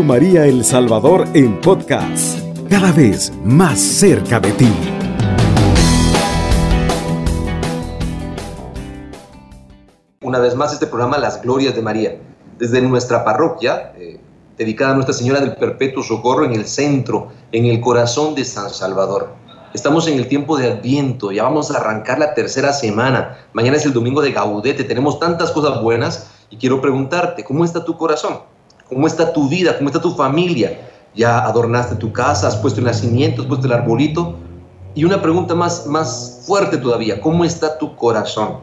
María El Salvador en podcast, cada vez más cerca de ti. Una vez más este programa Las Glorias de María, desde nuestra parroquia, eh, dedicada a Nuestra Señora del Perpetuo Socorro en el centro, en el corazón de San Salvador. Estamos en el tiempo de Adviento, ya vamos a arrancar la tercera semana. Mañana es el domingo de Gaudete, tenemos tantas cosas buenas y quiero preguntarte, ¿cómo está tu corazón? ¿Cómo está tu vida? ¿Cómo está tu familia? ¿Ya adornaste tu casa? ¿Has puesto el nacimiento? ¿Has puesto el arbolito? Y una pregunta más, más fuerte todavía, ¿cómo está tu corazón?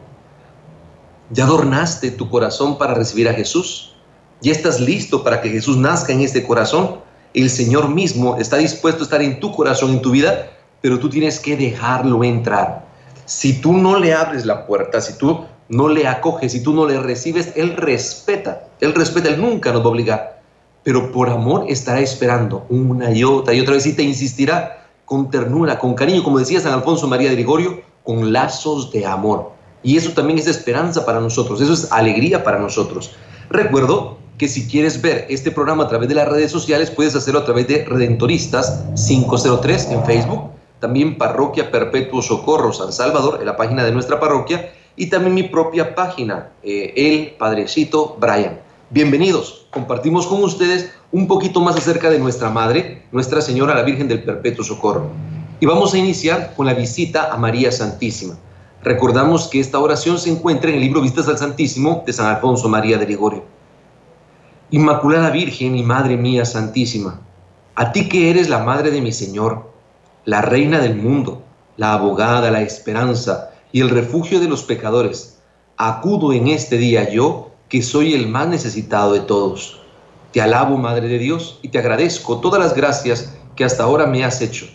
¿Ya adornaste tu corazón para recibir a Jesús? ¿Ya estás listo para que Jesús nazca en este corazón? El Señor mismo está dispuesto a estar en tu corazón, en tu vida, pero tú tienes que dejarlo entrar. Si tú no le abres la puerta, si tú no le acoges, si tú no le recibes, Él respeta, Él respeta, Él nunca nos va a obligar, pero por amor estará esperando una y otra y otra vez y te insistirá con ternura, con cariño, como decía San Alfonso María de Ligorio, con lazos de amor. Y eso también es esperanza para nosotros, eso es alegría para nosotros. Recuerdo que si quieres ver este programa a través de las redes sociales, puedes hacerlo a través de Redentoristas 503 en Facebook también Parroquia Perpetuo Socorro San Salvador, en la página de nuestra parroquia, y también mi propia página, eh, El Padrecito Brian. Bienvenidos, compartimos con ustedes un poquito más acerca de nuestra Madre, Nuestra Señora la Virgen del Perpetuo Socorro. Y vamos a iniciar con la visita a María Santísima. Recordamos que esta oración se encuentra en el libro Vistas al Santísimo de San Alfonso María de Ligorio. Inmaculada Virgen y Madre mía Santísima, a ti que eres la Madre de mi Señor, la reina del mundo, la abogada, la esperanza y el refugio de los pecadores. Acudo en este día yo, que soy el más necesitado de todos. Te alabo, Madre de Dios, y te agradezco todas las gracias que hasta ahora me has hecho,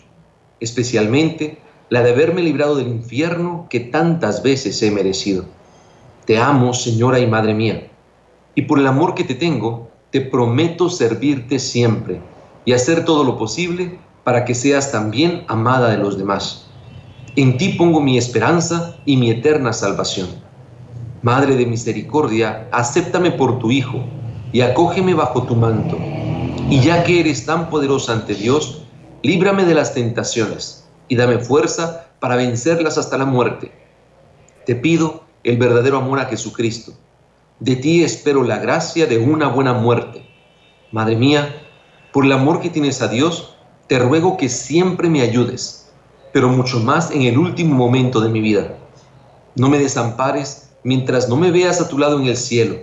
especialmente la de haberme librado del infierno que tantas veces he merecido. Te amo, Señora y Madre mía, y por el amor que te tengo, te prometo servirte siempre y hacer todo lo posible para que seas también amada de los demás. En ti pongo mi esperanza y mi eterna salvación. Madre de misericordia, acéptame por tu Hijo y acógeme bajo tu manto. Y ya que eres tan poderosa ante Dios, líbrame de las tentaciones y dame fuerza para vencerlas hasta la muerte. Te pido el verdadero amor a Jesucristo. De ti espero la gracia de una buena muerte. Madre mía, por el amor que tienes a Dios, te ruego que siempre me ayudes, pero mucho más en el último momento de mi vida. No me desampares mientras no me veas a tu lado en el cielo,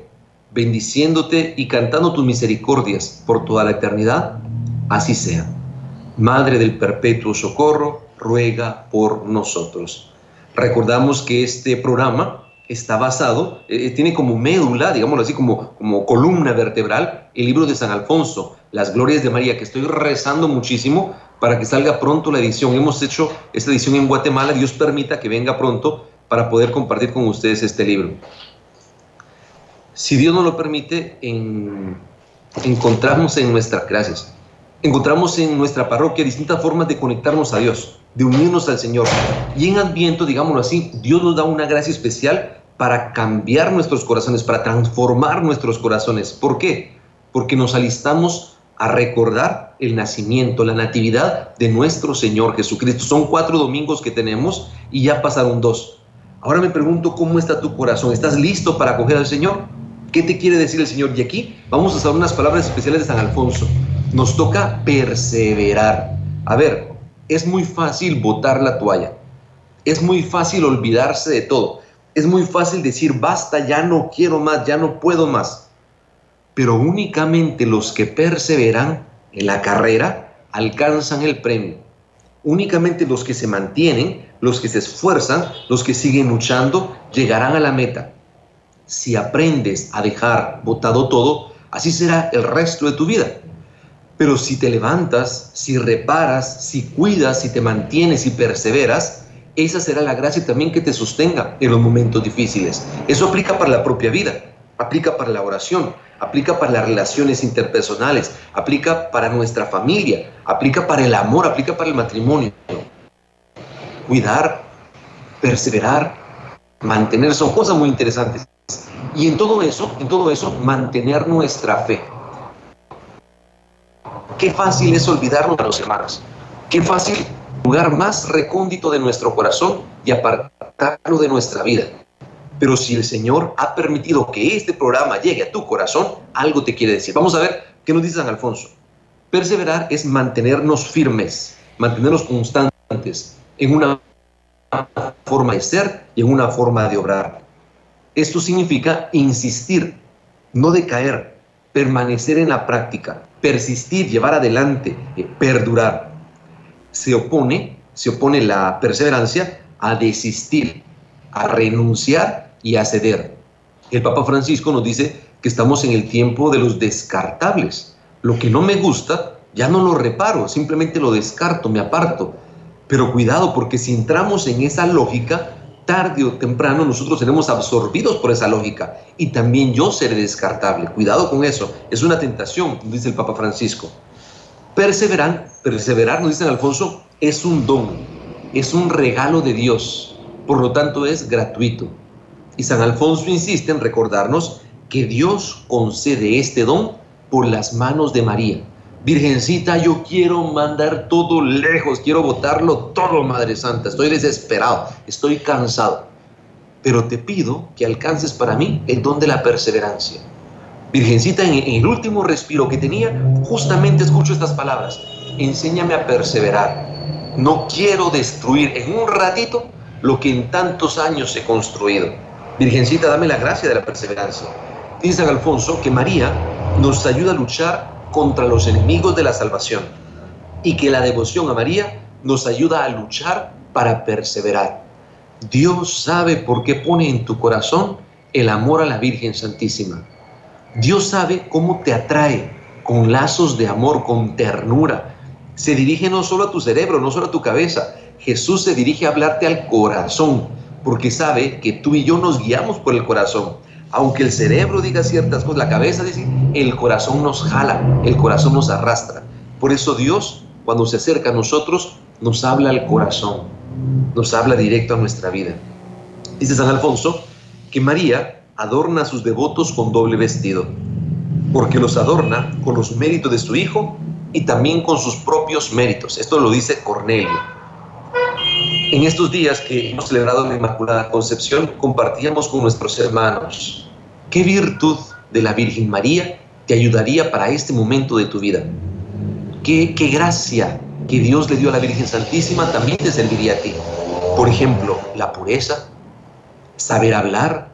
bendiciéndote y cantando tus misericordias por toda la eternidad. Así sea. Madre del perpetuo socorro, ruega por nosotros. Recordamos que este programa está basado, eh, tiene como médula, digámoslo así, como, como columna vertebral, el libro de San Alfonso, las Glorias de María, que estoy rezando muchísimo para que salga pronto la edición. Hemos hecho esta edición en Guatemala, Dios permita que venga pronto para poder compartir con ustedes este libro. Si Dios nos lo permite, en, encontramos en nuestras clases, encontramos en nuestra parroquia distintas formas de conectarnos a Dios, de unirnos al Señor. Y en Adviento, digámoslo así, Dios nos da una gracia especial para cambiar nuestros corazones, para transformar nuestros corazones. ¿Por qué? Porque nos alistamos a recordar el nacimiento, la natividad de nuestro Señor Jesucristo. Son cuatro domingos que tenemos y ya pasaron dos. Ahora me pregunto cómo está tu corazón. ¿Estás listo para acoger al Señor? ¿Qué te quiere decir el Señor? Y aquí vamos a usar unas palabras especiales de San Alfonso. Nos toca perseverar. A ver, es muy fácil botar la toalla. Es muy fácil olvidarse de todo. Es muy fácil decir, basta, ya no quiero más, ya no puedo más pero únicamente los que perseveran en la carrera alcanzan el premio. Únicamente los que se mantienen, los que se esfuerzan, los que siguen luchando, llegarán a la meta. Si aprendes a dejar botado todo, así será el resto de tu vida. Pero si te levantas, si reparas, si cuidas, si te mantienes y perseveras, esa será la gracia también que te sostenga en los momentos difíciles. Eso aplica para la propia vida, aplica para la oración, aplica para las relaciones interpersonales, aplica para nuestra familia, aplica para el amor, aplica para el matrimonio. Cuidar, perseverar, mantener, son cosas muy interesantes. Y en todo eso, en todo eso, mantener nuestra fe. Qué fácil es olvidarnos a los hermanos. Qué fácil lugar más recóndito de nuestro corazón y apartarlo de nuestra vida. Pero si el Señor ha permitido que este programa llegue a tu corazón, algo te quiere decir. Vamos a ver qué nos dice San Alfonso. Perseverar es mantenernos firmes, mantenernos constantes en una forma de ser y en una forma de obrar. Esto significa insistir, no decaer, permanecer en la práctica, persistir, llevar adelante, eh, perdurar. Se opone, se opone la perseverancia a desistir, a renunciar y a ceder. El Papa Francisco nos dice que estamos en el tiempo de los descartables. Lo que no me gusta, ya no lo reparo, simplemente lo descarto, me aparto. Pero cuidado, porque si entramos en esa lógica, tarde o temprano nosotros seremos absorbidos por esa lógica y también yo seré descartable. Cuidado con eso, es una tentación, dice el Papa Francisco. Perseverar, perseverar, nos dice Alfonso, es un don, es un regalo de Dios, por lo tanto es gratuito. Y San Alfonso insiste en recordarnos que Dios concede este don por las manos de María. Virgencita, yo quiero mandar todo lejos, quiero botarlo todo, Madre Santa. Estoy desesperado, estoy cansado. Pero te pido que alcances para mí el don de la perseverancia. Virgencita, en, el último respiro que tenía, justamente escucho estas palabras. Enséñame a perseverar. No quiero destruir en un ratito lo que en tantos años he construido. Virgencita, dame la gracia de la perseverancia. Dice San Alfonso que María nos ayuda a luchar contra los enemigos de la salvación y que la devoción a María nos ayuda a luchar para perseverar. Dios sabe por qué pone en tu corazón el amor a la Virgen Santísima. Dios sabe cómo te atrae con lazos de amor, con ternura. Se dirige no solo a tu cerebro, no solo a tu cabeza. Jesús se dirige a hablarte al corazón, porque sabe que tú y yo nos guiamos por el corazón aunque el cerebro diga ciertas cosas, la cabeza dice, el corazón nos jala, el corazón nos arrastra. Por eso Dios, cuando se acerca a nosotros, nos habla al corazón, nos habla directo a nuestra vida. Dice San Alfonso que María adorna a sus devotos con doble vestido, porque los adorna con los méritos de su Hijo y también con sus propios méritos. Esto lo dice Cornelio. En estos días que hemos celebrado la Inmaculada Concepción, compartíamos con nuestros hermanos qué virtud de la Virgen María te ayudaría para este momento de tu vida. Qué, qué gracia que Dios le dio a la Virgen Santísima también te serviría a ti. Por ejemplo, la pureza, saber hablar,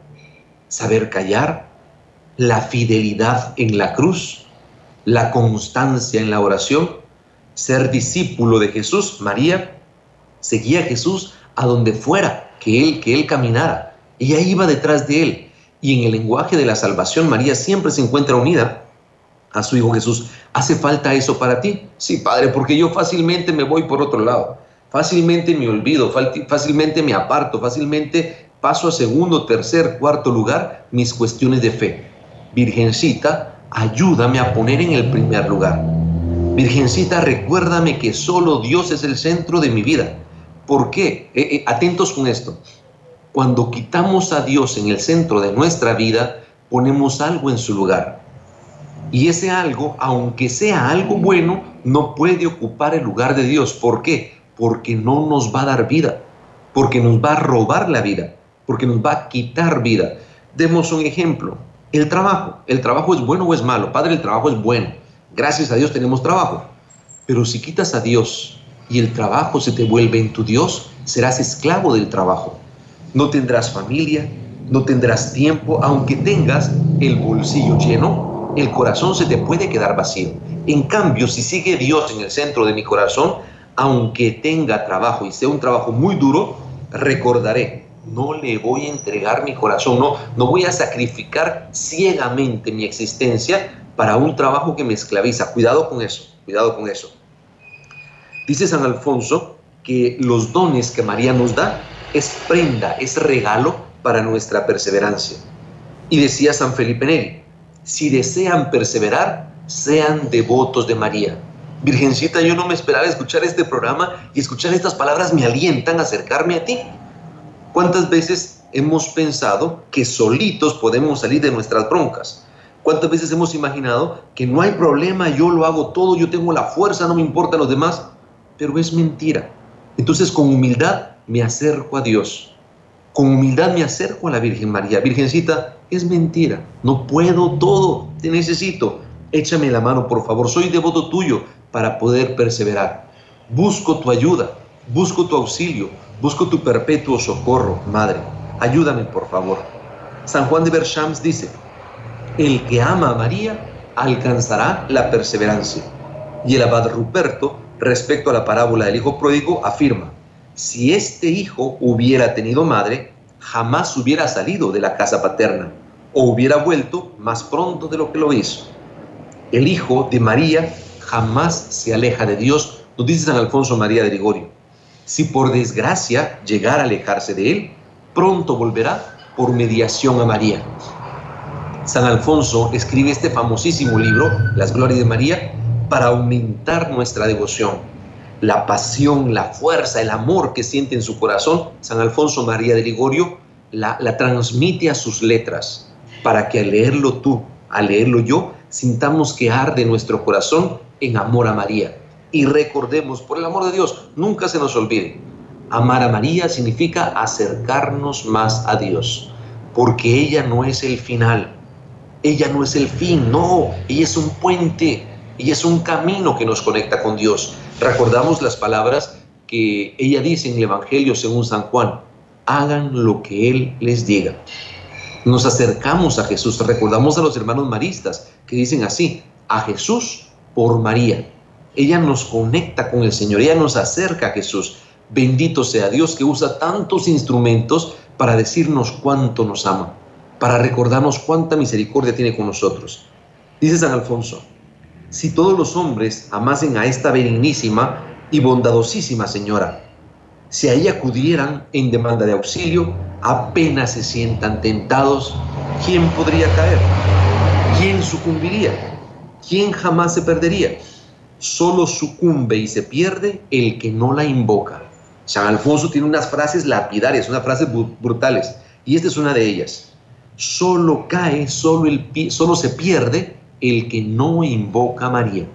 saber callar, la fidelidad en la cruz, la constancia en la oración, ser discípulo de Jesús, María, seguía a Jesús a donde fuera que él, que él caminara. Ella iba detrás de él. Y en el lenguaje de la salvación, María siempre se encuentra unida a su Hijo Jesús. ¿Hace falta eso para ti? Sí, Padre, porque yo fácilmente me voy por otro lado. Fácilmente me olvido, fácilmente me aparto, fácilmente paso a segundo, tercer, cuarto lugar mis cuestiones de fe. Virgencita, ayúdame a poner en el primer lugar. Virgencita, recuérdame que solo Dios es el centro de mi vida ¿Por qué? Eh, eh, atentos con esto. Cuando quitamos a Dios en el centro de nuestra vida, ponemos algo en su lugar. Y ese algo, aunque sea algo bueno, no puede ocupar el lugar de Dios. ¿Por qué? Porque no nos va a dar vida, porque nos va a robar la vida, porque nos va a quitar vida. Demos un ejemplo. El trabajo. ¿El trabajo es bueno o es malo? Padre, el trabajo es bueno. Gracias a Dios tenemos trabajo. Pero si quitas a Dios y el trabajo se te vuelve en tu Dios, serás esclavo del trabajo. No tendrás familia, no tendrás tiempo, aunque tengas el bolsillo lleno, el corazón se te puede quedar vacío. En cambio, si sigue Dios en el centro de mi corazón, aunque tenga trabajo y sea un trabajo muy duro, recordaré, no le voy a entregar mi corazón, no, no voy a sacrificar ciegamente mi existencia para un trabajo que me esclaviza. Cuidado con eso, cuidado con eso. Dice San Alfonso que los dones que María nos da es prenda, es regalo para nuestra perseverancia. Y decía San Felipe Neri, si desean perseverar, sean devotos de María. Virgencita, yo no me esperaba escuchar este programa y escuchar estas palabras me alientan a acercarme a ti. ¿Cuántas veces hemos pensado que solitos podemos salir de nuestras broncas? ¿Cuántas veces hemos imaginado que no hay problema, yo lo hago todo, yo tengo la fuerza, no me importan los demás? Pero es mentira. Entonces con humildad me acerco a Dios. Con humildad me acerco a la Virgen María. Virgencita, es mentira. No puedo todo. Te necesito. Échame la mano, por favor. Soy devoto tuyo para poder perseverar. Busco tu ayuda. Busco tu auxilio. Busco tu perpetuo socorro, Madre. Ayúdame, por favor. San Juan de Berchams dice, el que ama a María alcanzará la perseverancia. Y el abad Ruperto, respecto a la parábola del hijo pródigo, afirma, si este hijo hubiera tenido madre, jamás hubiera salido de la casa paterna o hubiera vuelto más pronto de lo que lo hizo. El hijo de María jamás se aleja de Dios, nos dice San Alfonso María de Ligorio. Si por desgracia llegara a alejarse de él, pronto volverá por mediación a María. San Alfonso escribe este famosísimo libro, Las Glorias de María, para aumentar nuestra devoción la pasión, la fuerza, el amor que siente en su corazón, San Alfonso María de Ligorio la, la transmite a sus letras para que al leerlo tú, al leerlo yo, sintamos que arde nuestro corazón en amor a María. Y recordemos, por el amor de Dios, nunca se nos olvide, amar a María significa acercarnos más a Dios, porque ella no es el final, ella no es el fin, no, ella es un puente, ella es un camino que nos conecta con Dios. Recordamos las palabras que ella dice en el Evangelio según San Juan, hagan lo que Él les diga. Nos acercamos a Jesús, recordamos a los hermanos maristas que dicen así, a Jesús por María. Ella nos conecta con el Señor, ella nos acerca a Jesús. Bendito sea Dios que usa tantos instrumentos para decirnos cuánto nos ama, para recordarnos cuánta misericordia tiene con nosotros. Dice San Alfonso, si todos los hombres amasen a esta benignísima y bondadosísima señora. Si a ella acudieran en demanda de auxilio, apenas se sientan tentados, ¿quién podría caer? ¿Quién sucumbiría? ¿Quién jamás se perdería? Solo sucumbe y se pierde el que no la invoca. San Alfonso tiene unas frases lapidarias, unas frases brutales, y esta es una de ellas. Solo cae, solo, se pierde el que no invoca a María.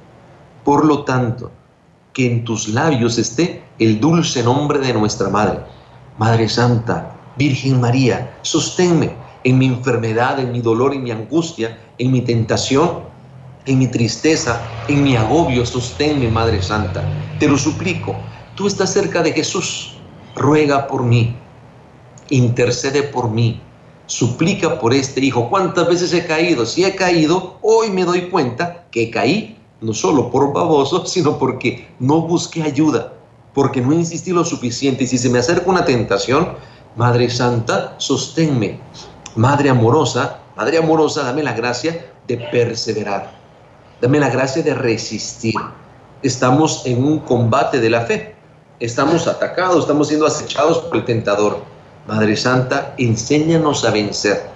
Por lo tanto, que en tus labios esté el dulce nombre de nuestra Madre. Madre Santa, Virgen María, sosténme en mi enfermedad, en mi dolor, en mi angustia, en mi tentación, en mi tristeza, en mi agobio, sosténme, Madre Santa. Te lo suplico, tú estás cerca de Jesús, ruega por mí, intercede por mí, suplica por este hijo. ¿Cuántas veces he caído? Si he caído, hoy me doy cuenta que caí no solo por baboso, sino porque no busqué ayuda, porque no insistí lo suficiente. Y si se me acerca una tentación, Madre Santa, sosténme. Madre amorosa, Madre amorosa, dame la gracia de perseverar. Dame la gracia de resistir. Estamos en un combate de la fe. Estamos atacados, estamos siendo acechados por el tentador Madre Santa, enséñanos a vencer,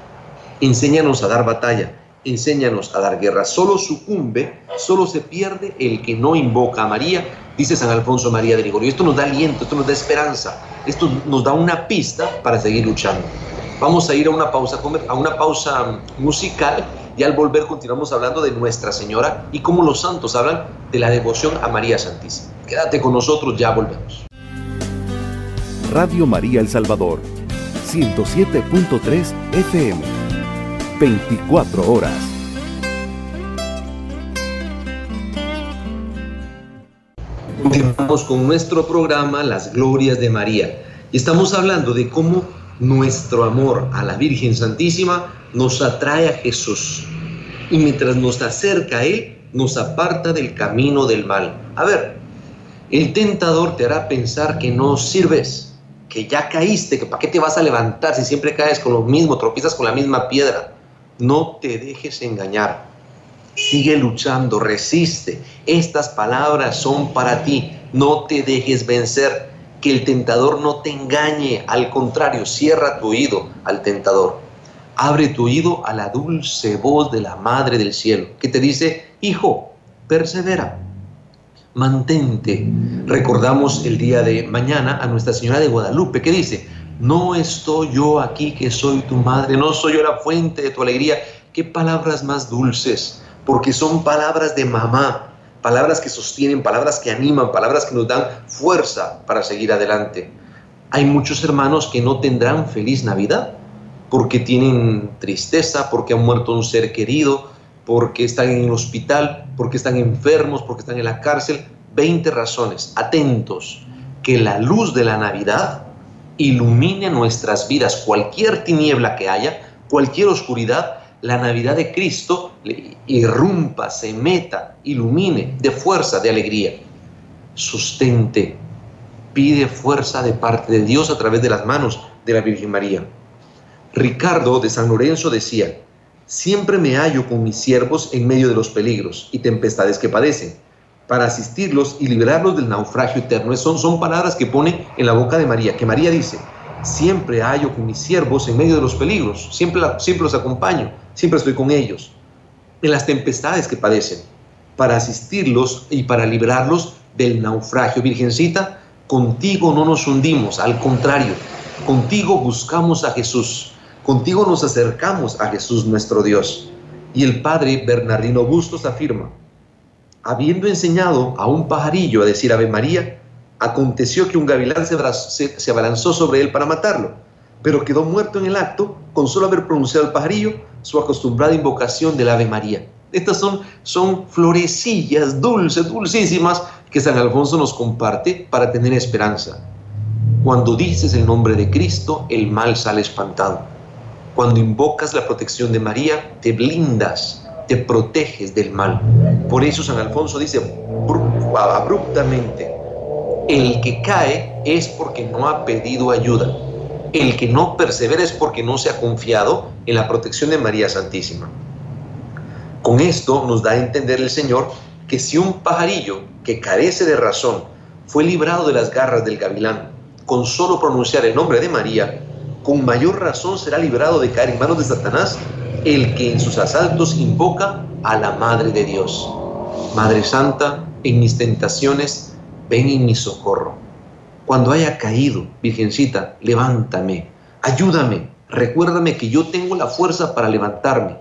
enséñanos a dar batalla, enséñanos a dar guerra. Solo sucumbe, solo se pierde el que no invoca a María, dice San Alfonso María de Ligorio. Esto nos da aliento, esto nos da esperanza, esto nos da una pista para seguir luchando. Vamos a ir a una pausa, a una pausa musical y al volver continuamos hablando de Nuestra Señora y cómo los santos hablan de la devoción a María Santísima. Quédate con nosotros, ya volvemos. Radio María El Salvador 107.3 FM. 24 horas. Continuamos con nuestro programa Las Glorias de María. Y estamos hablando de cómo nuestro amor a la Virgen Santísima nos atrae a Jesús. Y mientras nos acerca a Él, nos aparta del camino del mal. A ver, el tentador te hará pensar que no sirves, que ya caíste, que para qué te vas a levantar si siempre caes con lo mismo, tropiezas con la misma piedra. No te dejes engañar. Sigue luchando, resiste. Estas palabras son para ti. No te dejes vencer. Que el tentador no te engañe. Al contrario, cierra tu oído al tentador. Abre tu oído a la dulce voz de la Madre del Cielo, que te dice, hijo, persevera mantente. Recordamos el día de mañana a Nuestra Señora de Guadalupe que dice, no estoy yo aquí que soy tu madre, no soy yo la fuente de tu alegría, qué palabras más dulces, porque son palabras de mamá, palabras que sostienen, palabras que animan, palabras que nos dan fuerza para seguir adelante. Hay muchos hermanos que no tendrán feliz Navidad porque tienen tristeza, porque han muerto un ser querido, porque están en el hospital, porque están enfermos, porque están en la cárcel. 20 razones. Atentos, que la luz de la Navidad ilumine nuestras vidas. Cualquier tiniebla que haya, cualquier oscuridad, la Navidad de Cristo irrumpa, se meta, ilumine de fuerza, de alegría. Sustente, pide fuerza de parte de Dios a través de las manos de la Virgen María. Ricardo de San Lorenzo decía, siempre me hallo con mis siervos en medio de los peligros y tempestades que padecen, para asistirlos y liberarlos del naufragio eterno. Son, son palabras que pone en la boca de María, que María dice, siempre hallo con mis siervos en medio de los peligros, siempre, siempre los acompaño, siempre estoy con ellos, en las tempestades que padecen, para asistirlos y para librarlos del naufragio. Virgencita, contigo no nos hundimos, al contrario, contigo buscamos a Jesús, contigo nos acercamos a Jesús nuestro Dios. Y el padre Bernardino Bustos afirma, habiendo enseñado a un pajarillo a decir Ave María, aconteció que un gavilán se, se, abalanzó sobre él para matarlo, pero quedó muerto en el acto con solo haber pronunciado el pajarillo su acostumbrada invocación del Ave María. Estas son, son florecillas dulces, dulcísimas, que San Alfonso nos comparte para tener esperanza. Cuando dices el nombre de Cristo, el mal sale espantado. Cuando invocas la protección de María, te blindas, te proteges del mal. Por eso San Alfonso dice abruptamente, el que cae es porque no ha pedido ayuda. El que no persevera es porque no se ha confiado en la protección de María Santísima. Con esto nos da a entender el Señor que si un pajarillo que carece de razón fue librado de las garras del gavilán con solo pronunciar el nombre de María, con mayor razón será librado de caer en manos de Satanás el que en sus asaltos invoca a la Madre de Dios. Madre Santa, en mis tentaciones, ven en mi socorro. Cuando haya caído, Virgencita, levántame, ayúdame, recuérdame que yo tengo la fuerza para levantarme.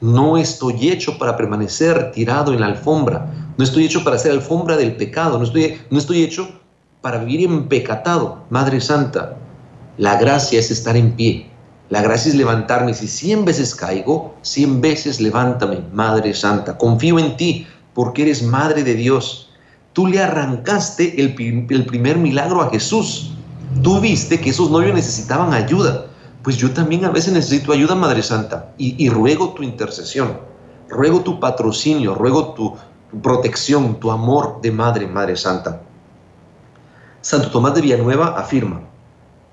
No estoy hecho para permanecer tirado en la alfombra, no estoy hecho para ser alfombra del pecado, no estoy, no estoy hecho para vivir empecatado. Madre Santa, la gracia es estar en pie, la gracia es levantarme. Si cien veces caigo, cien veces levántame, Madre Santa. Confío en ti porque eres Madre de Dios Tú le arrancaste el, primer milagro a Jesús. Tú viste que esos novios necesitaban ayuda. Pues yo también a veces necesito ayuda, Madre Santa, y, ruego tu intercesión, ruego tu patrocinio, ruego tu, tu protección, tu amor de Madre, Madre Santa. Santo Tomás de Villanueva afirma,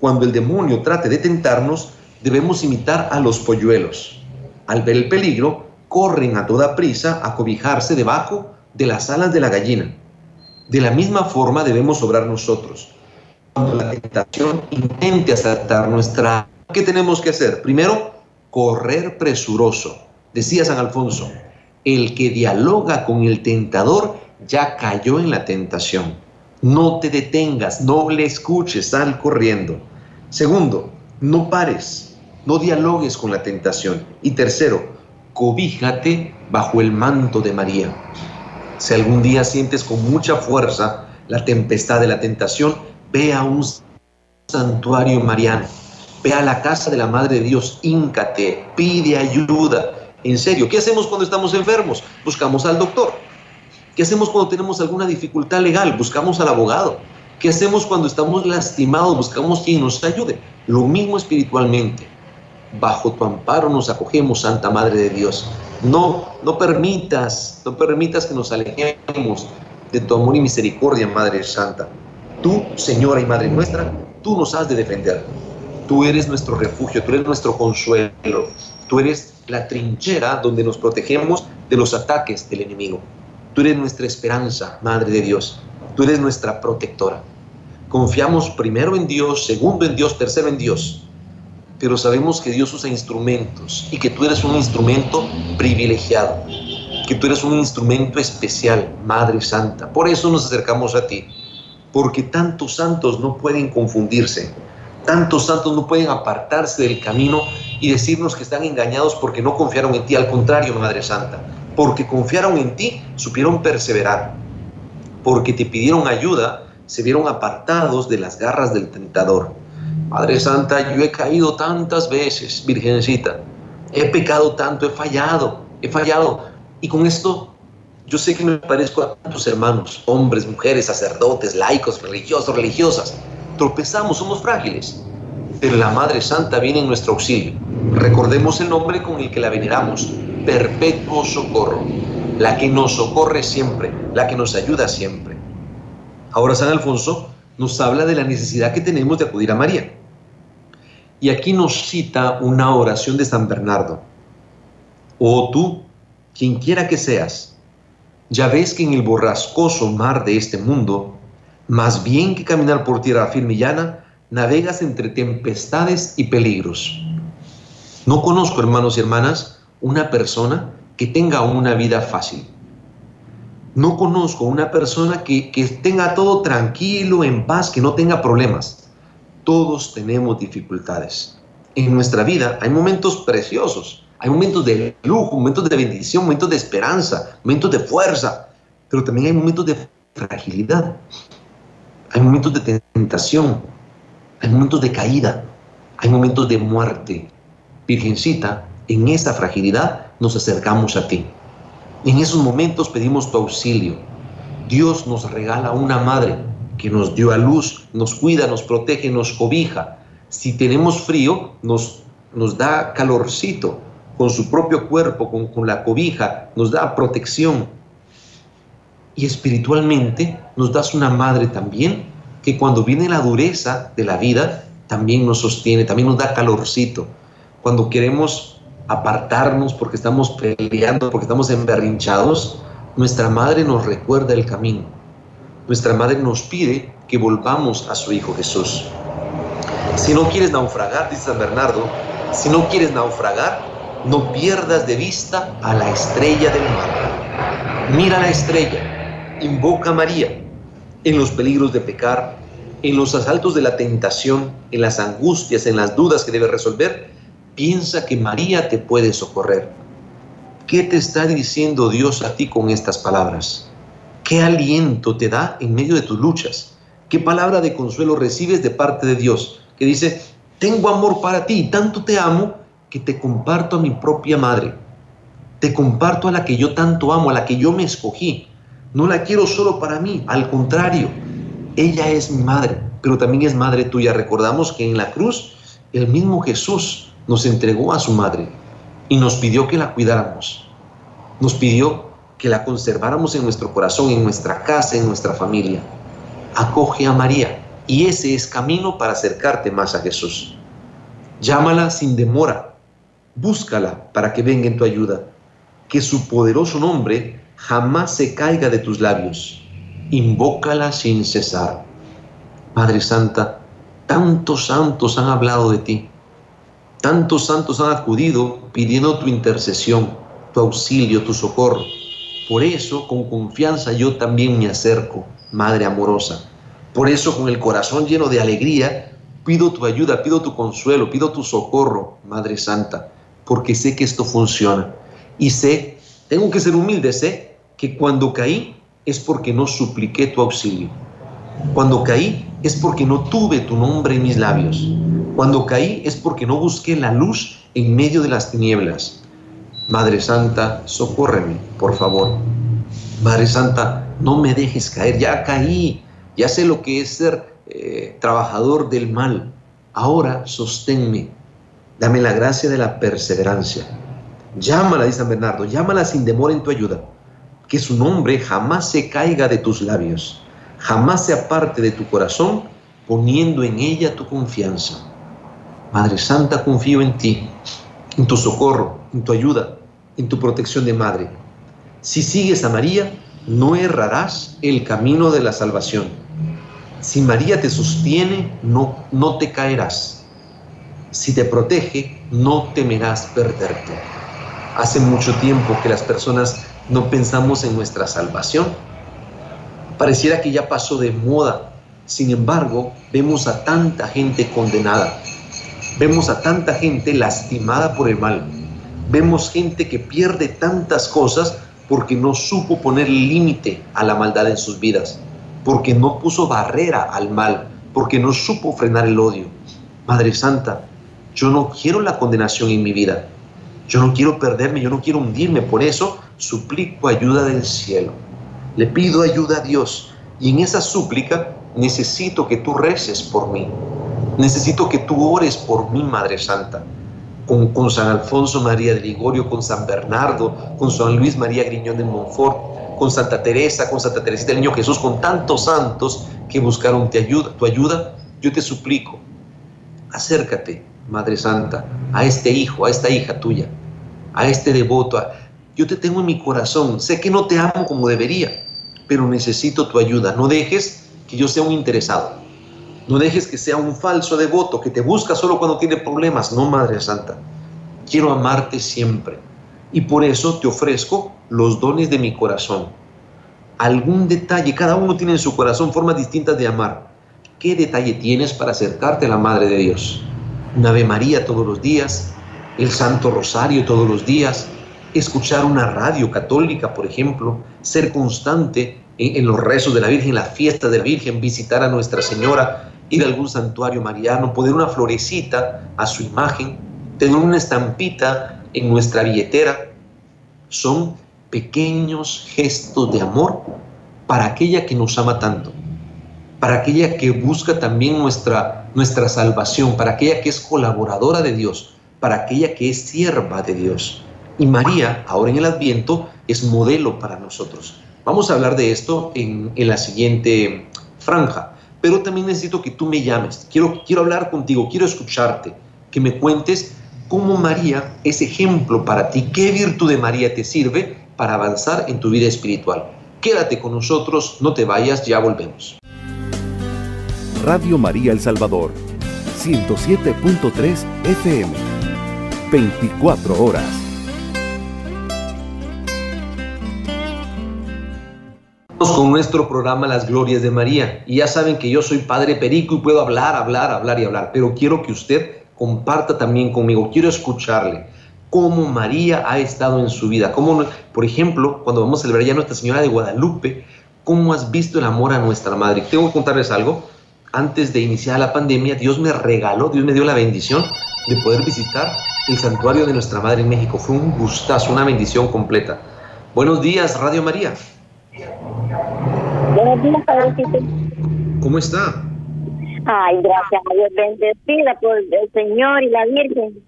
cuando el demonio trate de tentarnos, debemos imitar a los polluelos. Al ver el peligro, corren a toda prisa a cobijarse debajo de las alas de la gallina. De la misma forma debemos obrar nosotros. Cuando la tentación intente asaltar nuestra... ¿Qué tenemos que hacer? Primero, correr presuroso. Decía San Alfonso, el que dialoga con el tentador ya cayó en la tentación. No te detengas, no le escuches, sal corriendo. Segundo, no pares, no dialogues con la tentación. Y tercero, cobíjate bajo el manto de María. Si algún día sientes con mucha fuerza la tempestad de la tentación, ve a un santuario mariano, ve a la casa de la Madre de Dios, íncate, pide ayuda. En serio, ¿qué hacemos cuando estamos enfermos? Buscamos al doctor. ¿Qué hacemos cuando tenemos alguna dificultad legal? Buscamos al abogado. ¿Qué hacemos cuando estamos lastimados? Buscamos quien nos ayude. Lo mismo espiritualmente. Bajo tu amparo nos acogemos, Santa Madre de Dios. No, no permitas, no permitas que nos alejemos de tu amor y misericordia, Madre Santa. Tú, Señora y Madre nuestra, tú nos has de defender. Tú eres nuestro refugio, tú eres nuestro consuelo, tú eres la trinchera donde nos protegemos de los ataques del enemigo. Tú eres nuestra esperanza, Madre de Dios. Tú eres nuestra protectora. Confiamos primero en Dios, segundo en Dios, tercero en Dios pero sabemos que Dios usa instrumentos y que tú eres un instrumento privilegiado, que tú eres un instrumento especial, Madre Santa. Por eso nos acercamos a ti, porque tantos santos no pueden confundirse, tantos santos no pueden apartarse del camino y decirnos que están engañados porque no confiaron en ti. Al contrario, Madre Santa, porque confiaron en ti, supieron perseverar. Porque te pidieron ayuda, se vieron apartados de las garras del tentador. Madre Santa, yo he caído tantas veces, Virgencita. He pecado tanto, he fallado, he fallado. Y con esto yo sé que me parezco a tus hermanos, hombres, mujeres, sacerdotes, laicos, religiosos, religiosas. Tropezamos, somos frágiles pero la Madre Santa viene en nuestro auxilio. Recordemos el nombre con el que la veneramos, perpetuo socorro, la que nos socorre siempre, la que nos ayuda siempre. Ahora San Alfonso nos habla de la necesidad que tenemos de acudir a María. Y aquí nos cita una oración de San Bernardo. Oh tú, quien quiera que seas, ya ves que en el borrascoso mar de este mundo, más bien que caminar por tierra firme y llana, navegas entre tempestades y peligros. No conozco, hermanos y hermanas, una persona que tenga una vida fácil. No conozco una persona que, que tenga todo tranquilo, en paz, que no tenga problemas. Todos tenemos dificultades. En nuestra vida hay momentos preciosos, hay momentos de lujo, momentos de bendición, momentos de esperanza, momentos de fuerza, pero también hay momentos de fragilidad, hay momentos de tentación, hay momentos de caída, hay momentos de muerte. Virgencita, en esa fragilidad nos acercamos a ti. En esos momentos pedimos tu auxilio. Dios nos regala una madre que nos dio a luz, nos cuida, nos protege, nos cobija. Si tenemos frío, nos, nos da calorcito con su propio cuerpo, con, con la cobija, nos da protección. Y espiritualmente nos das una madre también que cuando viene la dureza de la vida, también nos sostiene, también nos da calorcito. Cuando queremos apartarnos porque estamos peleando, porque estamos emberrinchados, nuestra madre nos recuerda el camino. Nuestra madre nos pide que volvamos a su Hijo Jesús. Si no quieres naufragar, dice San Bernardo, si no quieres naufragar, no pierdas de vista a la estrella del mar. Mira la estrella, invoca a María, en los peligros de pecar, en los asaltos de la tentación, en las angustias, en las dudas que debes resolver, piensa que María te puede socorrer. ¿Qué te está diciendo Dios a ti con estas palabras? ¿Qué aliento te da en medio de tus luchas? ¿Qué palabra de consuelo recibes de parte de Dios? Que dice, tengo amor para ti, tanto te amo que te comparto a mi propia madre. Te comparto a la que yo tanto amo, a la que yo me escogí. No la quiero solo para mí, al contrario, ella es mi madre, pero también es madre tuya. Recordamos que en la cruz el mismo Jesús nos entregó a su madre y nos pidió que la cuidáramos. Nos pidió que la conserváramos en nuestro corazón, en nuestra casa, en nuestra familia. Acoge a María y ese es camino para acercarte más a Jesús. Llámala sin demora, búscala para que venga en tu ayuda. Que su poderoso nombre jamás se caiga de tus labios. Invócala sin cesar. Madre Santa, tantos santos han hablado de ti. Tantos santos han acudido pidiendo tu intercesión, tu auxilio, tu socorro. Por eso, con confianza, yo también me acerco, Madre amorosa. Por eso, con el corazón lleno de alegría, pido tu ayuda, pido tu consuelo, pido tu socorro, Madre Santa, porque sé que esto funciona. Y sé tengo que ser humilde, sé que cuando caí es porque no supliqué tu auxilio. Cuando caí es porque no tuve tu nombre en mis labios. Cuando caí es porque no busqué la luz en medio de las tinieblas. Madre Santa, socórreme, por favor. Madre Santa, no me dejes caer, ya caí, ya sé lo que es ser eh, trabajador del mal. Ahora sosténme, dame la gracia de la perseverancia Llámala, dice San Bernardo, llámala sin demora en tu ayuda. Que su nombre jamás se caiga de tus labios, jamás se aparte de tu corazón, poniendo en ella tu confianza. Madre Santa, confío en ti, en tu socorro, en tu ayuda, en tu protección de madre. Si sigues a María, no errarás el camino de la salvación. Si María te sostiene, no, no te caerás. Si te protege, no temerás perderte. Hace mucho tiempo que las personas no pensamos en nuestra salvación. Pareciera que ya pasó de moda. Sin embargo, vemos a tanta gente condenada. Vemos a tanta gente lastimada por el mal. Vemos gente que pierde tantas cosas porque no supo poner límite a la maldad en sus vidas, porque no puso barrera al mal, porque no supo frenar el odio. Madre Santa, yo no quiero la condenación en mi vida. Yo no quiero perderme, yo no quiero hundirme. Por eso suplico ayuda del cielo. Le pido ayuda a Dios. Y en esa súplica necesito que tú reces por mí. Necesito que tú ores por mí, Madre Santa. Con, San Alfonso María de Ligorio, con San Bernardo, con San Luis María Griñón de Montfort, con Santa Teresa, con Santa Teresita del Niño Jesús, con tantos santos que buscaron tu ayuda, tu ayuda, yo te suplico, acércate, Madre Santa, a este hijo, a esta hija tuya, a este devoto. yo te tengo en mi corazón, sé que no te amo como debería, pero necesito tu ayuda. No dejes que yo sea un interesado. No dejes que sea un falso devoto que te busca solo cuando tiene problemas. No, Madre Santa. Quiero amarte siempre. Y por eso te ofrezco los dones de mi corazón. Algún detalle, cada uno tiene en su corazón formas distintas de amar. ¿Qué detalle tienes para acercarte a la Madre de Dios? una Ave María todos los días, el Santo Rosario todos los días, escuchar una radio católica, por ejemplo, ser constante en, los rezos de la Virgen, la fiesta de la Virgen, visitar a Nuestra Señora, ir a algún santuario mariano, poner una florecita a su imagen, tener una estampita en nuestra billetera, son pequeños gestos de amor para aquella que nos ama tanto para aquella que busca también nuestra, nuestra salvación, para aquella que es colaboradora de Dios, para aquella que es sierva de Dios. Y María, ahora en el Adviento, es modelo para nosotros. Vamos a hablar de esto en, en la siguiente franja, pero también necesito que tú me llames. Quiero, quiero hablar contigo, quiero escucharte, que me cuentes cómo María es ejemplo para ti, qué virtud de María te sirve para avanzar en tu vida espiritual. Quédate con nosotros, no te vayas, ya volvemos. Radio María El Salvador, 107.3 FM, 24 horas. Con nuestro programa Las Glorias de María. Y ya saben que yo soy Padre Perico y puedo hablar, hablar, hablar y hablar, pero quiero que usted comparta también conmigo, quiero escucharle cómo María ha estado en su vida, cómo, por ejemplo, cuando vamos a celebrar ya Nuestra Señora de Guadalupe, cómo has visto el amor a nuestra Madre. Tengo que contarles algo antes de iniciar la pandemia, Dios me regaló, Dios me dio la bendición de poder visitar el santuario de nuestra Madre en México. Fue un gustazo, una bendición completa. Buenos días, Radio María. Buenos días, Padrecito. ¿Cómo está? Ay, gracias a Dios, bendecida por el Señor y la Virgen.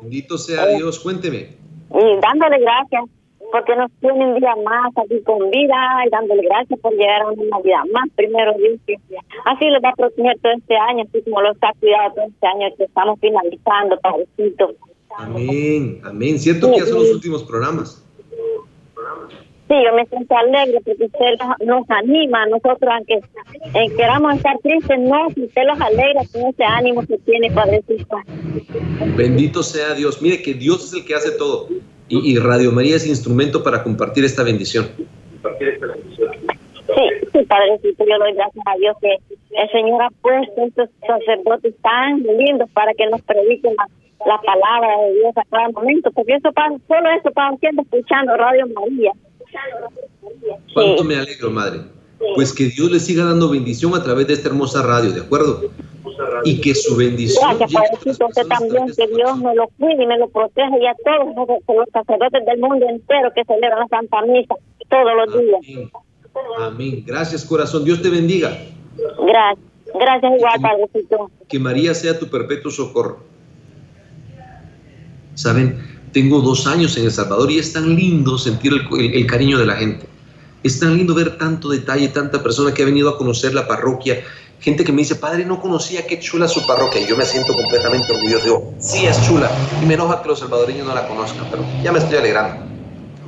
Bendito sea Dios, cuénteme. Y dándole gracias porque nos tiene un día más aquí con vida y dándole gracias por llegar a una vida más. Primero Dios así lo va a proteger todo este año, así como lo está cuidando todo este año que estamos finalizando, Padrecito. Amén, amén. ¿Cierto que ya son los últimos programas? Sí, yo me siento alegre porque usted nos, anima a nosotros, aunque eh, queramos estar tristes, no, usted los alegra con ese ánimo que tiene, Padrecito. Bendito sea Dios. Mire que Dios es el que hace todo y, Radio María es instrumento para compartir esta bendición. Sí, sí, Padrecito, yo doy gracias a Dios que el Señor ha puesto estos sacerdotes tan lindos para que nos prediquen la, palabra de Dios a cada momento, porque eso pasa, solo eso pasa siempre escuchando Radio María. Cuánto me alegro, Madre. Pues que Dios le siga dando bendición a través de esta hermosa radio, ¿de acuerdo? y que su bendición. Gracias, Padrecito, usted también, que Dios me lo cuide y me lo proteja y a todos los sacerdotes del mundo entero que celebran la Santa Misa todos los días. Amén. Gracias, corazón. Dios te bendiga. Gracias. Gracias igual, Padrecito. Que María sea tu perpetuo socorro. Saben, tengo dos años en El Salvador y es tan lindo sentir el cariño de la gente. Es tan lindo ver tanto detalle, tanta persona que ha venido a conocer la parroquia gente que me dice, padre, no conocía qué chula su parroquia. Y yo me siento completamente orgulloso. Digo, sí es chula. Y me enoja que los salvadoreños no la conozcan, pero ya me estoy alegrando.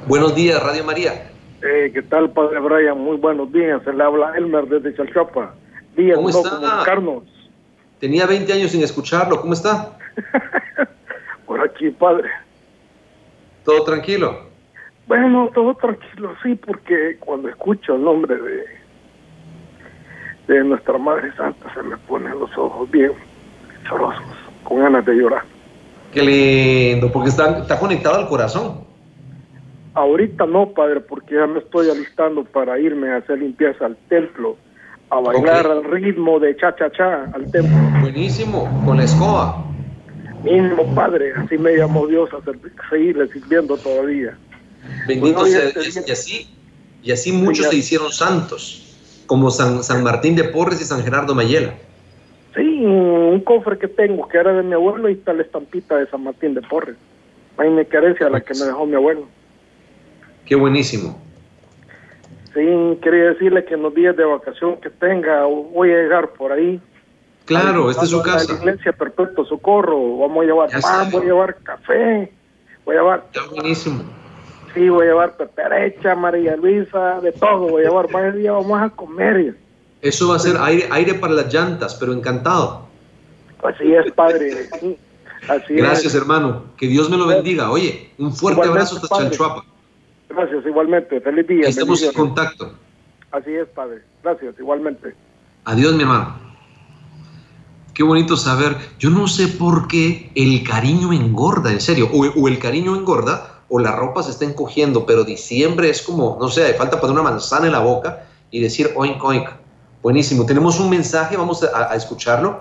Buenos días, Radio María. Eh, ¿Qué tal, padre Brian? Muy buenos días. Se le habla Elmer desde Chalchapa. Días, ¿Cómo está? Tenía 20 años sin escucharlo. ¿Cómo está? Por aquí, padre. ¿Todo tranquilo? Bueno, todo tranquilo, sí, porque cuando escucho el nombre de de nuestra Madre Santa se me ponen los ojos bien chorosos. con ganas de llorar. Qué lindo, porque está, está conectado al corazón. Ahorita no, padre, porque ya me estoy alistando para irme a hacer limpieza al templo, a bailar al ritmo de cha-cha-cha al templo. Buenísimo, con la escoba. Mismo padre, así me llamó Dios a seguirle sirviendo todavía. Bendito Pues, sea este- Y así, y así muchos se hicieron santos, como San, San Martín de Porres y San Gerardo Mayela. Sí, un cofre que tengo que era de mi abuelo y está la estampita de San Martín de Porres. Ahí me herencia la que me dejó mi abuelo. Qué buenísimo. Sí, quería decirle que en los días de vacación que tenga voy a llegar por ahí. Claro, esta es su A la casa. iglesia Perpetuo Socorro. Vamos a llevar Ya pan, voy a llevar café, voy a llevar, Qué buenísimo. sí, voy a llevar peperecha, María Luisa, de todo. Voy a llevar, más día vamos a comer. Eso va a ser aire, aire para las llantas, pero encantado. Así es, padre. Así Gracias, es. hermano. Que Dios me lo bendiga. Oye, un fuerte Igualmente, abrazo hasta padre. Chanchuapa. Gracias, igualmente. Feliz día. Estamos en contacto. Así es, padre. Gracias, igualmente. Adiós, mi hermano. Qué bonito saber. Yo no sé por qué el cariño engorda, en serio. O, o el cariño engorda o la ropa se está encogiendo, pero diciembre es como, no sé, falta poner una manzana en la boca y decir oink, oink. Buenísimo. Tenemos un mensaje, vamos a, a escucharlo.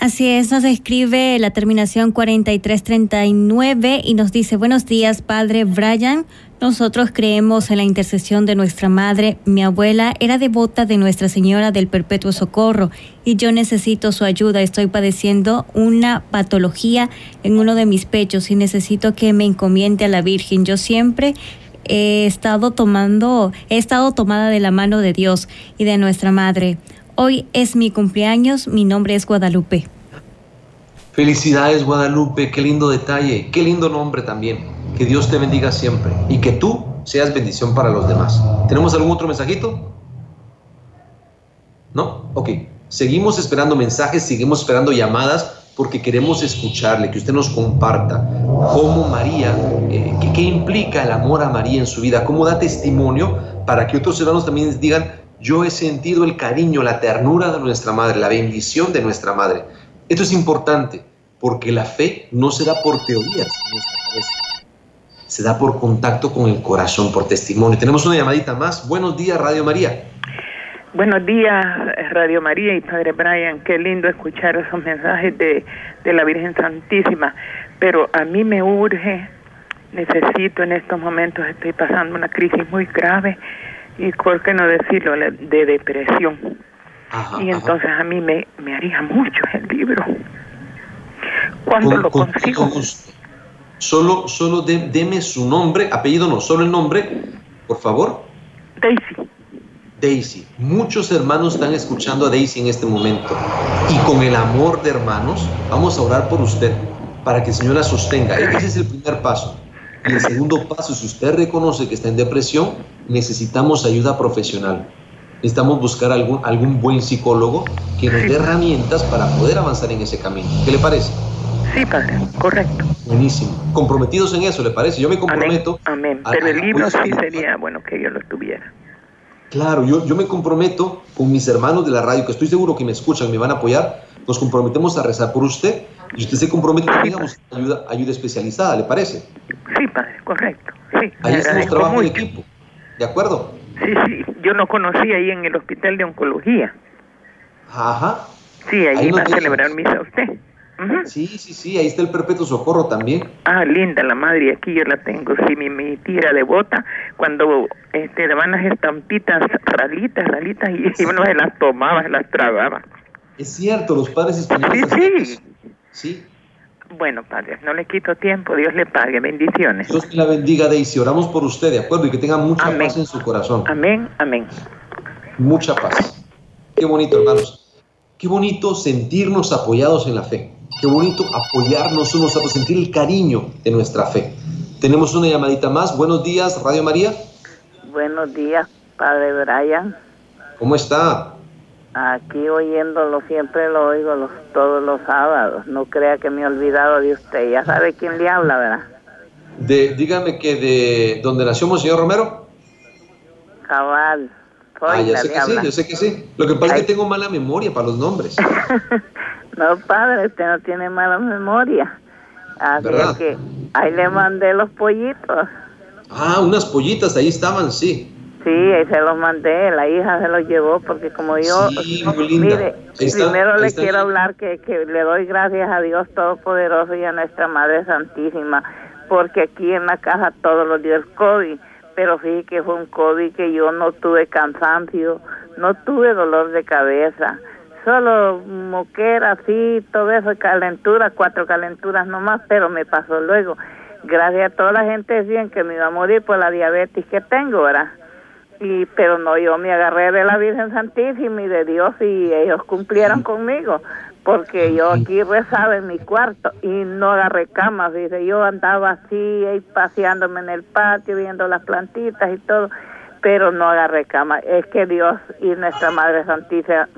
Así es, nos escribe la terminación 4339 y nos dice, buenos días, Padre Brian. Nosotros creemos en la intercesión de nuestra madre. Mi abuela era devota de Nuestra Señora del Perpetuo Socorro y yo necesito su ayuda. Estoy padeciendo una patología en uno de mis pechos y necesito que me encomiende a la Virgen. Yo siempre he estado tomando, he estado tomada de la mano de Dios y de nuestra madre. Hoy es mi cumpleaños, mi nombre es Guadalupe. Felicidades, Guadalupe. Qué lindo detalle. Qué lindo nombre también. Que Dios te bendiga siempre y que tú seas bendición para los demás. ¿Tenemos algún otro mensajito? ¿No? Ok. Seguimos esperando mensajes, seguimos esperando llamadas porque queremos escucharle, que usted nos comparta cómo María, eh, qué, qué implica el amor a María en su vida, cómo da testimonio para que otros hermanos también digan, yo he sentido el cariño, la ternura de nuestra madre, la bendición de nuestra madre. Esto es importante porque la fe no se da por teorías se da por contacto con el corazón, por testimonio. Tenemos una llamadita más. Buenos días, Radio María. Buenos días, Radio María y Padre Brian. Qué lindo escuchar esos mensajes de, de la Virgen Santísima. Pero a mí me urge, necesito en estos momentos, estoy pasando una crisis muy grave y, ¿por qué no decirlo?, de depresión. Ajá, Y ajá. entonces a mí me, me haría mucho el libro. ¿Cuándo Con- lo con consigo? Solo, solo de- deme su nombre, apellido no, solo el nombre, por favor. Daisy. Daisy. Muchos hermanos están escuchando a Daisy en este momento. Y con el amor de hermanos, vamos a orar por usted para que el Señor la sostenga. Ese es el primer paso. Y el segundo paso, si usted reconoce que está en depresión, necesitamos ayuda profesional. Necesitamos buscar algún, algún buen psicólogo que nos dé herramientas para poder avanzar en ese camino. ¿Qué le parece? Sí, Padre, correcto. Buenísimo. Comprometidos en eso, ¿le parece? Yo me Amén. comprometo. Amén. a- Pero el libro sí sería bueno que yo lo tuviera. Claro, yo, yo me comprometo con mis hermanos de la radio, que estoy seguro que me escuchan, me van a apoyar. Nos comprometemos a rezar por usted y usted se compromete también a buscar ayuda, ayuda especializada, ¿le parece? Sí, Padre, correcto. Sí, Ahí hacemos trabajo en equipo. ¿De acuerdo? Sí, sí, yo lo conocí ahí en el hospital de oncología. Ajá. Sí, ahí Ahí va a celebrar misa usted. Sí, sí, sí, ahí está el perpetuo socorro también. Ah, linda la madre, aquí yo la tengo. Sí, mi, mi tía era devota. Cuando este, le van las estampitas ralitas, ralitas, y, y uno se las tomaba, se las tragaba. Es cierto, los padres españoles. Sí, sí. Sí. Bueno, padre, no le quito tiempo. Dios le pague. Bendiciones. Dios la bendiga, Daisy. Oramos por usted, ¿de acuerdo? Y que tenga mucha Amén. paz en su corazón. Amén, amén. Mucha paz. Qué bonito, hermanos. Qué bonito sentirnos apoyados en la fe. Qué bonito apoyarnos unos a otros, sentir el cariño de nuestra fe. Tenemos una llamadita más. Buenos días, Radio María. Buenos días, Padre Brian. ¿Cómo está? Aquí oyéndolo, siempre lo oigo los, todos los sábados. No crea que me he olvidado de usted. Ya sabe quién le habla, ¿verdad? De, dígame que de donde nació Monseñor Romero. Cabal. Ah, ya sé que sí, yo sé que sí. Lo que pasa es que tengo mala memoria para los nombres. No, padre, usted no tiene mala memoria. Así es que ahí le mandé los pollitos. Ah, unas pollitas, ahí estaban, sí. Sí, ahí se los mandé, la hija se los llevó porque como yo, sí, muy linda. mire, primero le quiero hablar que, que le doy gracias a Dios Todopoderoso y a nuestra Madre Santísima, porque aquí en la casa todos los días COVID, pero sí que fue un COVID que yo no tuve cansancio, no tuve dolor de cabeza, solo moquera, así, todo eso, calentura, cuatro calenturas nomás, pero me pasó luego. Gracias a toda la gente decían que me iba a morir por la diabetes que tengo, ¿verdad? Y, pero no, yo me agarré de la Virgen Santísima y de Dios y ellos cumplieron conmigo, porque yo aquí rezaba en mi cuarto y no agarré camas, dice, yo andaba así, paseándome en el patio, viendo las plantitas y todo pero no agarré cama. Es que Dios y nuestra Madre Santísima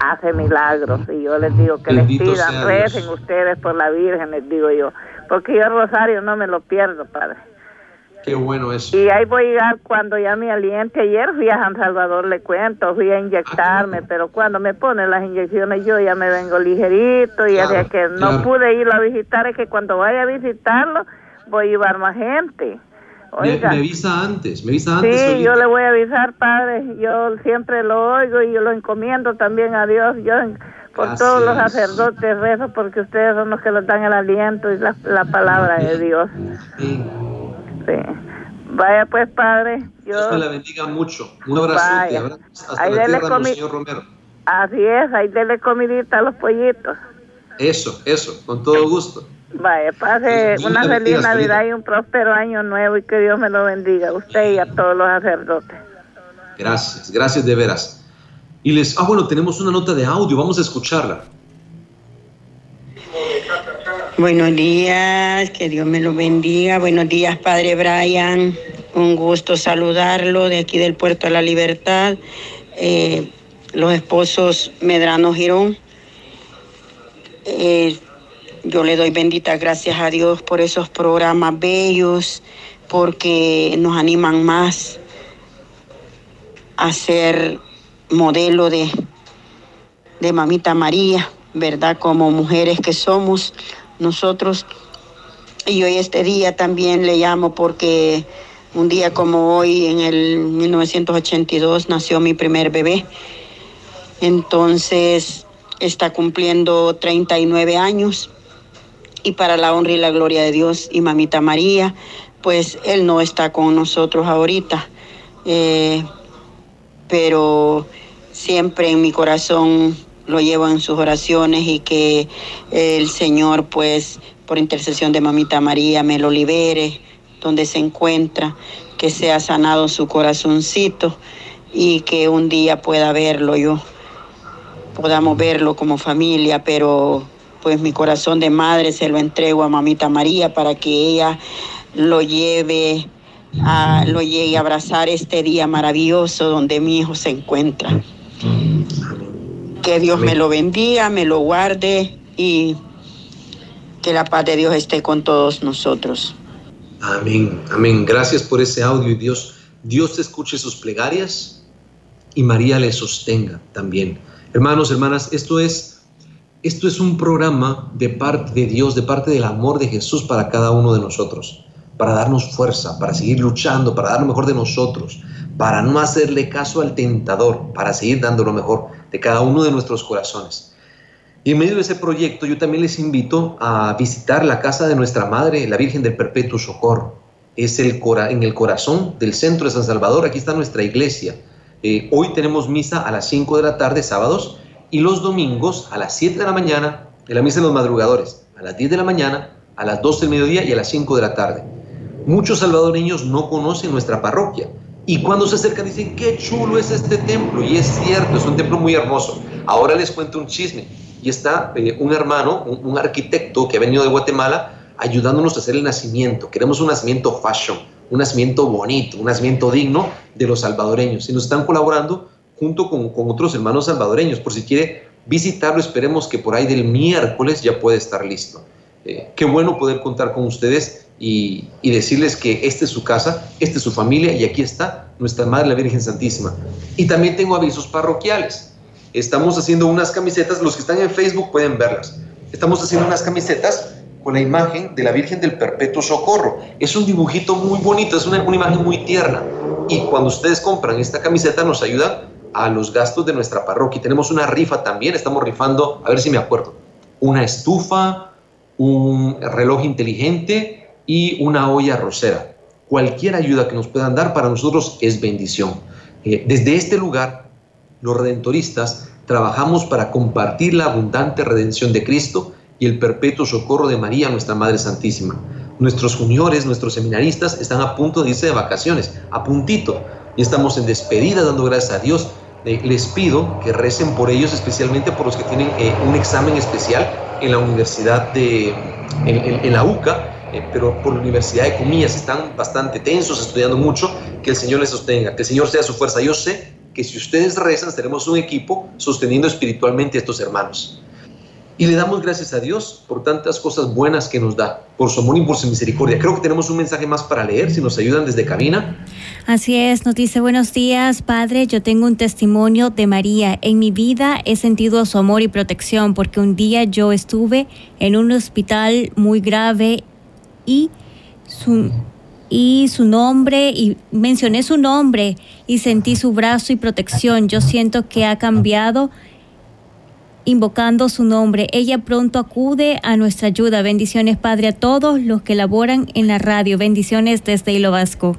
hace milagros. Y yo les digo que les pidan, recen ustedes por la Virgen, les digo yo. Porque yo Rosario no me lo pierdo, Padre. Qué bueno eso. Y ahí voy a llegar cuando ya me aliente. Ayer fui a San Salvador, le cuento, fui a inyectarme, ah, pero cuando me ponen las inyecciones yo ya me vengo ligerito y ya que no pude ir a visitar, es que cuando vaya a visitarlo voy a llevar más gente. Me, avisa antes, me avisa antes. Sí, yo le voy a avisar, padre. Yo siempre lo oigo y yo lo encomiendo también a Dios. Yo por todos los sacerdotes rezo porque ustedes son los que nos dan el aliento y la, palabra de Dios. Sí. Vaya pues, padre. Yo... Dios me la bendiga mucho. Un abrazo. Hasta ahí la tierra, señor Romero. Así es, ahí dele comidita a los pollitos. Eso, eso, con todo gusto. Vaya, pase una feliz Navidad y un próspero año nuevo y que Dios me lo bendiga a usted y a todos los sacerdotes. Gracias, gracias de veras. Y les, ah, bueno, tenemos una nota de audio, vamos a escucharla. Buenos días, que Dios me lo bendiga. Buenos días, Padre Brian. Un gusto saludarlo de aquí del Puerto de la Libertad. Eh, los esposos Medrano Girón. Eh, yo le doy benditas gracias a Dios por esos programas bellos, porque nos animan más a ser modelo de, de Mamita María, ¿verdad? Como mujeres que somos nosotros. Y hoy este día también le llamo porque un día como hoy, en el 1982, nació mi primer bebé. Entonces está cumpliendo 39 años y para la honra y la gloria de Dios y mamita María, pues Él no está con nosotros ahorita, eh, pero siempre en mi corazón lo llevo en sus oraciones y que el Señor, pues, por intercesión de mamita María, me lo libere donde se encuentra, que sea sanado su corazoncito y que un día pueda verlo yo, podamos verlo como familia, pero pues mi corazón de madre se lo entrego a mamita María para que ella lo lleve lo llegue a abrazar este día maravilloso donde mi hijo se encuentra. Que Dios me lo bendiga, me lo guarde y que la paz de Dios esté con todos nosotros. Amén, amén. Gracias por ese audio y Dios, Dios escuche sus plegarias y María le sostenga también. Hermanos, hermanas, esto es esto es un programa de parte de Dios, de parte del amor de Jesús para cada uno de nosotros, para darnos fuerza, para seguir luchando, para dar lo mejor de nosotros, para no hacerle caso al tentador, para seguir dando lo mejor de cada uno de nuestros corazones. Y en medio de ese proyecto yo también les invito a visitar la casa de nuestra Madre, la Virgen del Perpetuo Socorro. Es el en el corazón del centro de San Salvador, aquí está nuestra iglesia. Eh, hoy tenemos misa a las 5 de la tarde, sábados, y los domingos a las 7 de la mañana, en la misa de los madrugadores, a las 10 de la mañana, a las 12 del mediodía y a las 5 de la tarde. Muchos salvadoreños no conocen nuestra parroquia y cuando se acercan dicen, qué chulo es este templo. Y es cierto, es un templo muy hermoso. Ahora les cuento un chisme. Y está eh, un hermano, un, arquitecto que ha venido de Guatemala ayudándonos a hacer el nacimiento. Queremos un nacimiento fashion, un nacimiento bonito, un nacimiento digno de los salvadoreños. Y nos están colaborando junto con, otros hermanos salvadoreños. Por si quiere visitarlo, esperemos que por ahí del miércoles ya puede estar listo. Eh, qué bueno poder contar con ustedes y, decirles que esta es su casa, esta es su familia y aquí está nuestra Madre la Virgen Santísima. Y también tengo avisos parroquiales. estamos haciendo unas camisetas, los que están en Facebook pueden verlas. Estamos haciendo unas camisetas con la imagen de la Virgen del Perpetuo Socorro. Es un dibujito muy bonito, es una, una imagen muy tierna. Y cuando ustedes compran esta camiseta nos ayuda a los gastos de nuestra parroquia. Tenemos una rifa también, estamos rifando, a ver si me acuerdo, una estufa, un reloj inteligente y una olla rosera. Cualquier ayuda que nos puedan dar para nosotros es bendición. Eh, desde este lugar, los redentoristas trabajamos para compartir la abundante redención de Cristo y el perpetuo socorro de María, nuestra Madre Santísima. Nuestros juniores, nuestros seminaristas están a punto de irse de vacaciones, a puntito, y estamos en despedida dando gracias a Dios. Eh, les pido que recen por ellos, especialmente por los que tienen eh, un examen especial en la Universidad de, en, la UCA, eh, pero por la Universidad de Comillas están bastante tensos, estudiando mucho, que el Señor les sostenga, que el Señor sea su fuerza. Yo sé que si ustedes rezan, tenemos un equipo sosteniendo espiritualmente a estos hermanos. Y le damos gracias a Dios por tantas cosas buenas que nos da, por su amor y por su misericordia. Creo que tenemos un mensaje más para leer, si nos ayudan desde cabina. Así es, nos dice buenos días, Padre. Yo tengo un testimonio de María. En mi vida he sentido su amor y protección porque un día yo estuve en un hospital muy grave y su, y su nombre y mencioné su nombre y sentí su brazo y protección. Yo siento que ha cambiado invocando su nombre. Ella pronto acude a nuestra ayuda. Bendiciones, Padre, a todos los que laboran en la radio. Bendiciones desde Hilo Vasco.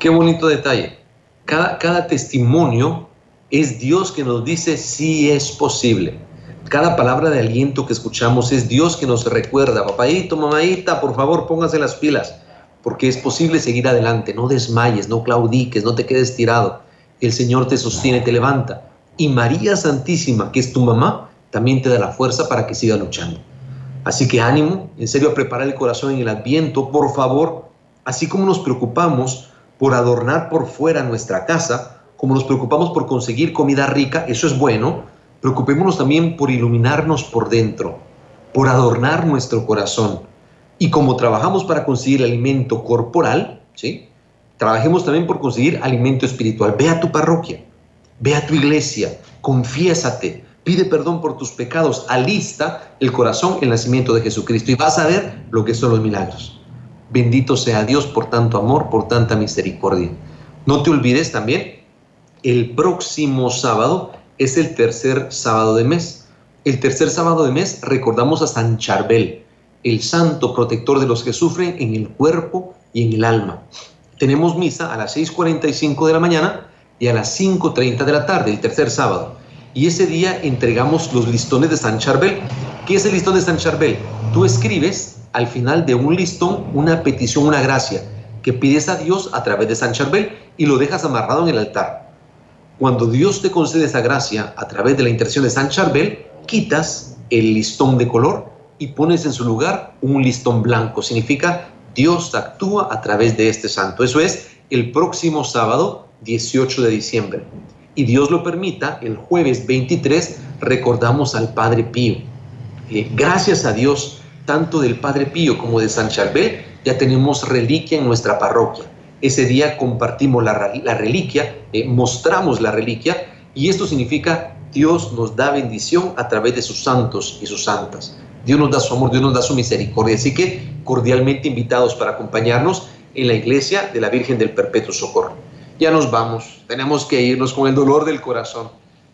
Qué bonito detalle. Cada, cada testimonio es Dios que nos dice si es posible. Cada palabra de aliento que escuchamos es Dios que nos recuerda, papadito, mamadita, por favor póngase las pilas, porque es posible seguir adelante, no desmayes, no claudiques, no te quedes tirado. El Señor te sostiene, te levanta y María Santísima, que es tu mamá, también te da la fuerza para que sigas luchando. Así que ánimo, en serio, a preparar el corazón en el adviento, por favor, así como nos preocupamos por adornar por fuera nuestra casa, como nos preocupamos por conseguir comida rica, eso es bueno, preocupémonos también por iluminarnos por dentro, por adornar nuestro corazón. Y como trabajamos para conseguir alimento corporal, ¿sí? trabajemos también por conseguir alimento espiritual. Ve a tu parroquia, Ve a tu iglesia, confiésate, pide perdón por tus pecados, alista el corazón, el nacimiento de Jesucristo y vas a ver lo que son los milagros. Bendito sea Dios por tanto amor, por tanta misericordia. No te olvides también, el próximo sábado es el tercer sábado de mes. El tercer sábado de mes recordamos a San Charbel, el santo protector de los que sufren en el cuerpo y en el alma. Tenemos misa a las 6.45 de la mañana y a las 5.30 de la tarde, el tercer sábado. Y ese día entregamos los listones de San Charbel. ¿Qué es el listón de San Charbel? Tú escribes al final de un listón una petición, una gracia, que pides a Dios a través de San Charbel y lo dejas amarrado en el altar. Cuando Dios te concede esa gracia a través de la intercesión de San Charbel, quitas el listón de color y pones en su lugar un listón blanco. Significa Dios actúa a través de este santo. Eso es el próximo sábado 18 de diciembre. Y Dios lo permita, el jueves 23 recordamos al Padre Pío. Eh, gracias a Dios, tanto del Padre Pío como de San Charbel, ya tenemos reliquia en nuestra parroquia. Ese día compartimos la, reliquia, eh, mostramos la reliquia, y esto significa Dios nos da bendición a través de sus santos y sus santas. Dios nos da su amor, Dios nos da su misericordia. Así que cordialmente invitados para acompañarnos en la iglesia de la Virgen del Perpetuo Socorro ya nos vamos, tenemos que irnos con el dolor del corazón,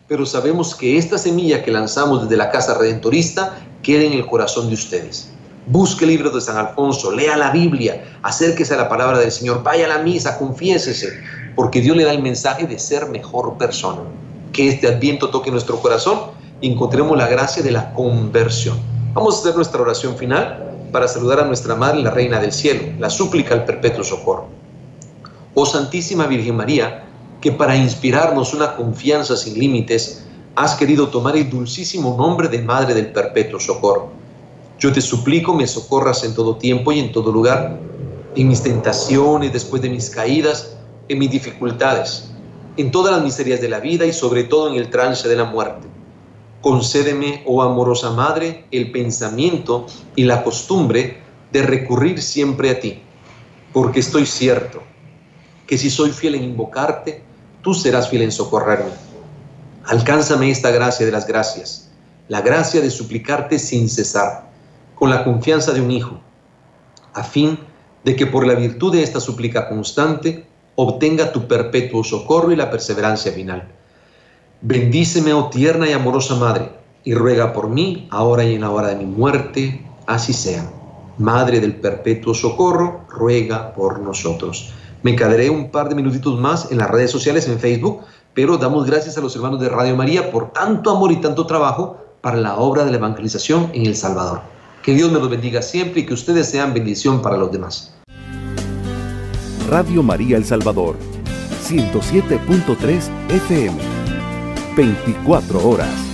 pero sabemos que esta semilla que lanzamos desde la Casa Redentorista queda en el corazón de ustedes. Busque el libro de San Alfonso, lea la Biblia, acérquese a la palabra del Señor, vaya a la misa, confiésese, porque Dios le da el mensaje de ser mejor persona. Que este adviento toque nuestro corazón y encontremos la gracia de la conversión. Vamos a hacer nuestra oración final para saludar a nuestra Madre, la Reina del Cielo, la súplica al perpetuo socorro. Oh Santísima Virgen María, que para inspirarnos una confianza sin límites, has querido tomar el dulcísimo nombre de Madre del Perpetuo Socorro. Yo te suplico me socorras en todo tiempo y en todo lugar, en mis tentaciones, después de mis caídas, en mis dificultades, en todas las miserias de la vida y sobre todo en el trance de la muerte. Concédeme, oh amorosa Madre, el pensamiento y la costumbre de recurrir siempre a ti, porque estoy cierto que si soy fiel en invocarte, tú serás fiel en socorrerme. Alcánzame esta gracia de las gracias, la gracia de suplicarte sin cesar, con la confianza de un hijo, a fin de que por la virtud de esta súplica constante obtenga tu perpetuo socorro y la perseverancia final. Bendíceme, oh tierna y amorosa Madre, y ruega por mí, ahora y en la hora de mi muerte, así sea. Madre del perpetuo socorro, ruega por nosotros. Me quedaré un par de minutitos más en las redes sociales, en Facebook, pero damos gracias a los hermanos de Radio María por tanto amor y tanto trabajo para la obra de la evangelización en El Salvador. Que Dios me los bendiga siempre y que ustedes sean bendición para los demás. Radio María El Salvador, 107.3 FM, 24 horas.